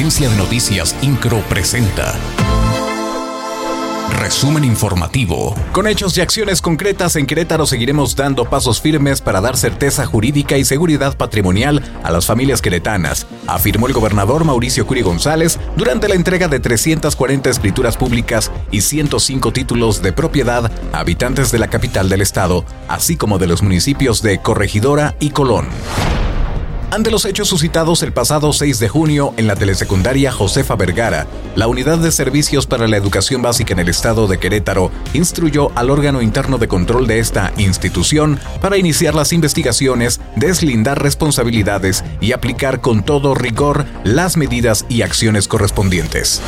Agencia de Noticias Incro presenta. Resumen informativo. Con hechos y acciones concretas en Querétaro seguiremos dando pasos firmes para dar certeza jurídica y seguridad patrimonial a las familias queretanas, afirmó el gobernador Mauricio Curi González durante la entrega de 340 escrituras públicas y 105 títulos de propiedad a habitantes de la capital del estado, así como de los municipios de Corregidora y Colón. Ante los hechos suscitados el pasado 6 de junio en la telesecundaria Josefa Vergara, la Unidad de Servicios para la Educación Básica en el Estado de Querétaro instruyó al órgano interno de control de esta institución para iniciar las investigaciones, deslindar responsabilidades y aplicar con todo rigor las medidas y acciones correspondientes.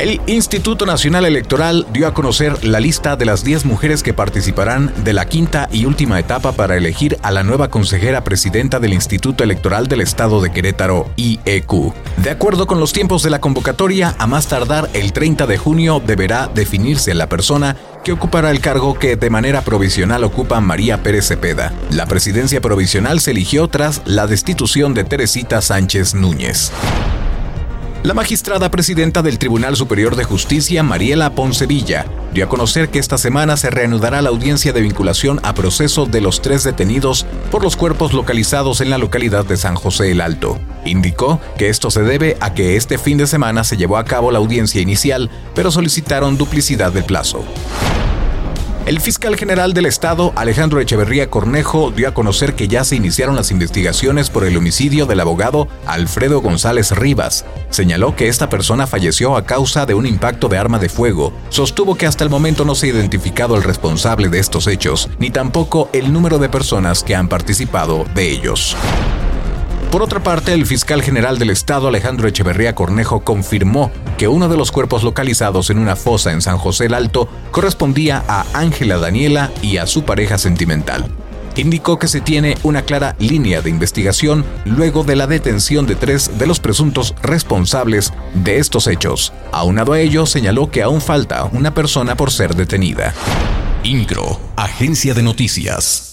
El Instituto Nacional Electoral dio a conocer la lista de las 10 mujeres que participarán de la quinta y última etapa para elegir a la nueva consejera presidenta del Instituto Electoral del Estado de Querétaro, IEQ. De acuerdo con los tiempos de la convocatoria, a más tardar el 30 de junio deberá definirse la persona que ocupará el cargo que de manera provisional ocupa María Pérez Cepeda. La presidencia provisional se eligió tras la destitución de Teresita Sánchez Núñez. La magistrada presidenta del Tribunal Superior de Justicia, Mariela Poncevilla, dio a conocer que esta semana se reanudará la audiencia de vinculación a proceso de los tres detenidos por los cuerpos localizados en la localidad de San José el Alto. Indicó que esto se debe a que este fin de semana se llevó a cabo la audiencia inicial, pero solicitaron duplicidad del plazo. El fiscal general del Estado, Alejandro Echeverría Cornejo, dio a conocer que ya se iniciaron las investigaciones por el homicidio del abogado Alfredo González Rivas. Señaló que esta persona falleció a causa de un impacto de arma de fuego. Sostuvo que hasta el momento no se ha identificado el responsable de estos hechos, ni tampoco el número de personas que han participado de ellos. Por otra parte, el fiscal general del Estado, Alejandro Echeverría Cornejo, confirmó que uno de los cuerpos localizados en una fosa en San José el Alto correspondía a Ángela Daniela y a su pareja sentimental. Indicó que se tiene una clara línea de investigación luego de la detención de tres de los presuntos responsables de estos hechos. Aunado a ello, señaló que aún falta una persona por ser detenida. INCRO, Agencia de Noticias.